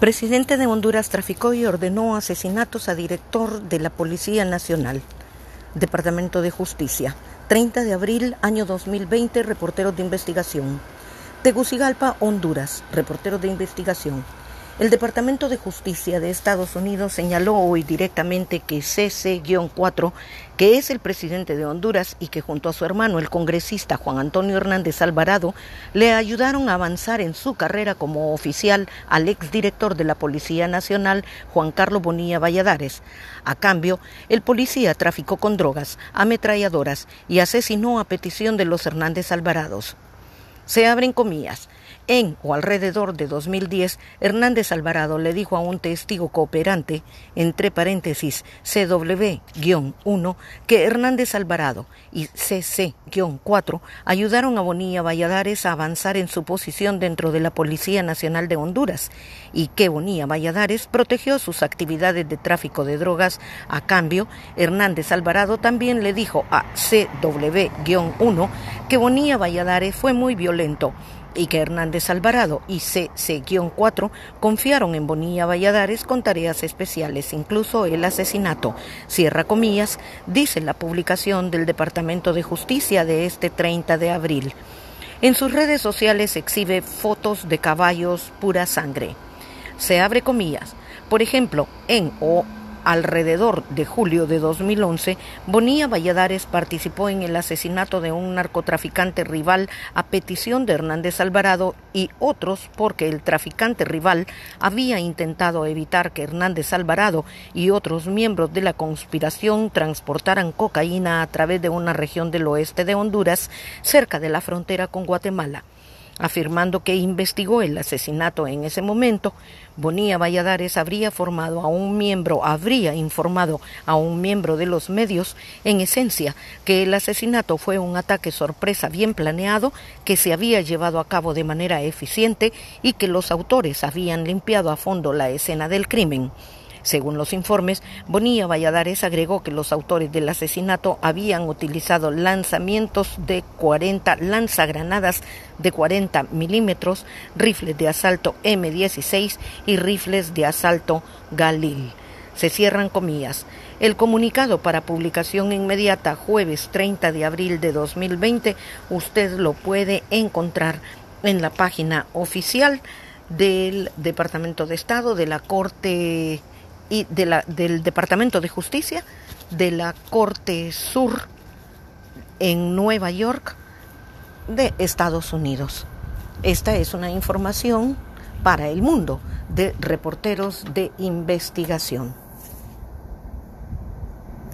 Presidente de Honduras traficó y ordenó asesinatos a director de la Policía Nacional. Departamento de Justicia. 30 de abril, año 2020, reporteros de investigación. Tegucigalpa, Honduras, reporteros de investigación. El Departamento de Justicia de Estados Unidos señaló hoy directamente que CC-4, que es el presidente de Honduras y que junto a su hermano, el congresista Juan Antonio Hernández Alvarado, le ayudaron a avanzar en su carrera como oficial al exdirector de la Policía Nacional, Juan Carlos Bonilla Valladares. A cambio, el policía traficó con drogas, ametralladoras y asesinó a petición de los Hernández Alvarados. Se abren comillas. En o alrededor de 2010, Hernández Alvarado le dijo a un testigo cooperante, entre paréntesis CW-1, que Hernández Alvarado y CC-4 ayudaron a Bonilla Valladares a avanzar en su posición dentro de la Policía Nacional de Honduras y que Bonilla Valladares protegió sus actividades de tráfico de drogas. A cambio, Hernández Alvarado también le dijo a CW-1 que Bonilla Valladares fue muy violento que Hernández Alvarado y CC-4 confiaron en Bonilla Valladares con tareas especiales, incluso el asesinato. Cierra comillas, dice la publicación del Departamento de Justicia de este 30 de abril. En sus redes sociales exhibe fotos de caballos pura sangre. Se abre comillas. Por ejemplo, en o alrededor de julio de 2011, Bonilla Valladares participó en el asesinato de un narcotraficante rival a petición de Hernández Alvarado y otros porque el traficante rival había intentado evitar que Hernández Alvarado y otros miembros de la conspiración transportaran cocaína a través de una región del oeste de Honduras cerca de la frontera con Guatemala afirmando que investigó el asesinato en ese momento, Bonilla Valladares habría formado a un miembro, habría informado a un miembro de los medios, en esencia, que el asesinato fue un ataque sorpresa bien planeado, que se había llevado a cabo de manera eficiente y que los autores habían limpiado a fondo la escena del crimen. Según los informes, Bonilla Valladares agregó que los autores del asesinato habían utilizado lanzamientos de 40 lanzagranadas de 40 milímetros, rifles de asalto M16 y rifles de asalto Galil. Se cierran comillas. El comunicado para publicación inmediata jueves 30 de abril de 2020 usted lo puede encontrar en la página oficial del Departamento de Estado de la Corte y de la, del Departamento de Justicia de la Corte Sur en Nueva York de Estados Unidos. Esta es una información para el mundo de reporteros de investigación.